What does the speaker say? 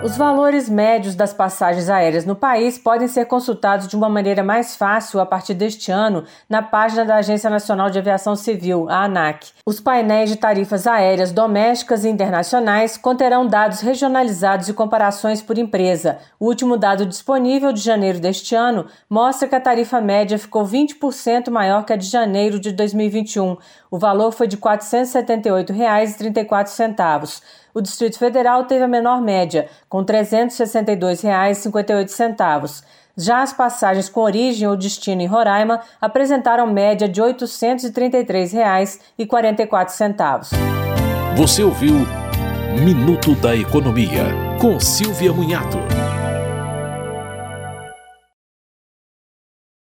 Os valores médios das passagens aéreas no país podem ser consultados de uma maneira mais fácil a partir deste ano na página da Agência Nacional de Aviação Civil, a ANAC. Os painéis de tarifas aéreas domésticas e internacionais conterão dados regionalizados e comparações por empresa. O último dado disponível de janeiro deste ano mostra que a tarifa média ficou 20% maior que a de janeiro de 2021. O valor foi de R$ 478,34 o Distrito Federal teve a menor média, com R$ 362,58. Já as passagens com origem ou destino em Roraima apresentaram média de R$ 833,44. Você ouviu Minuto da Economia, com Silvia Munhato.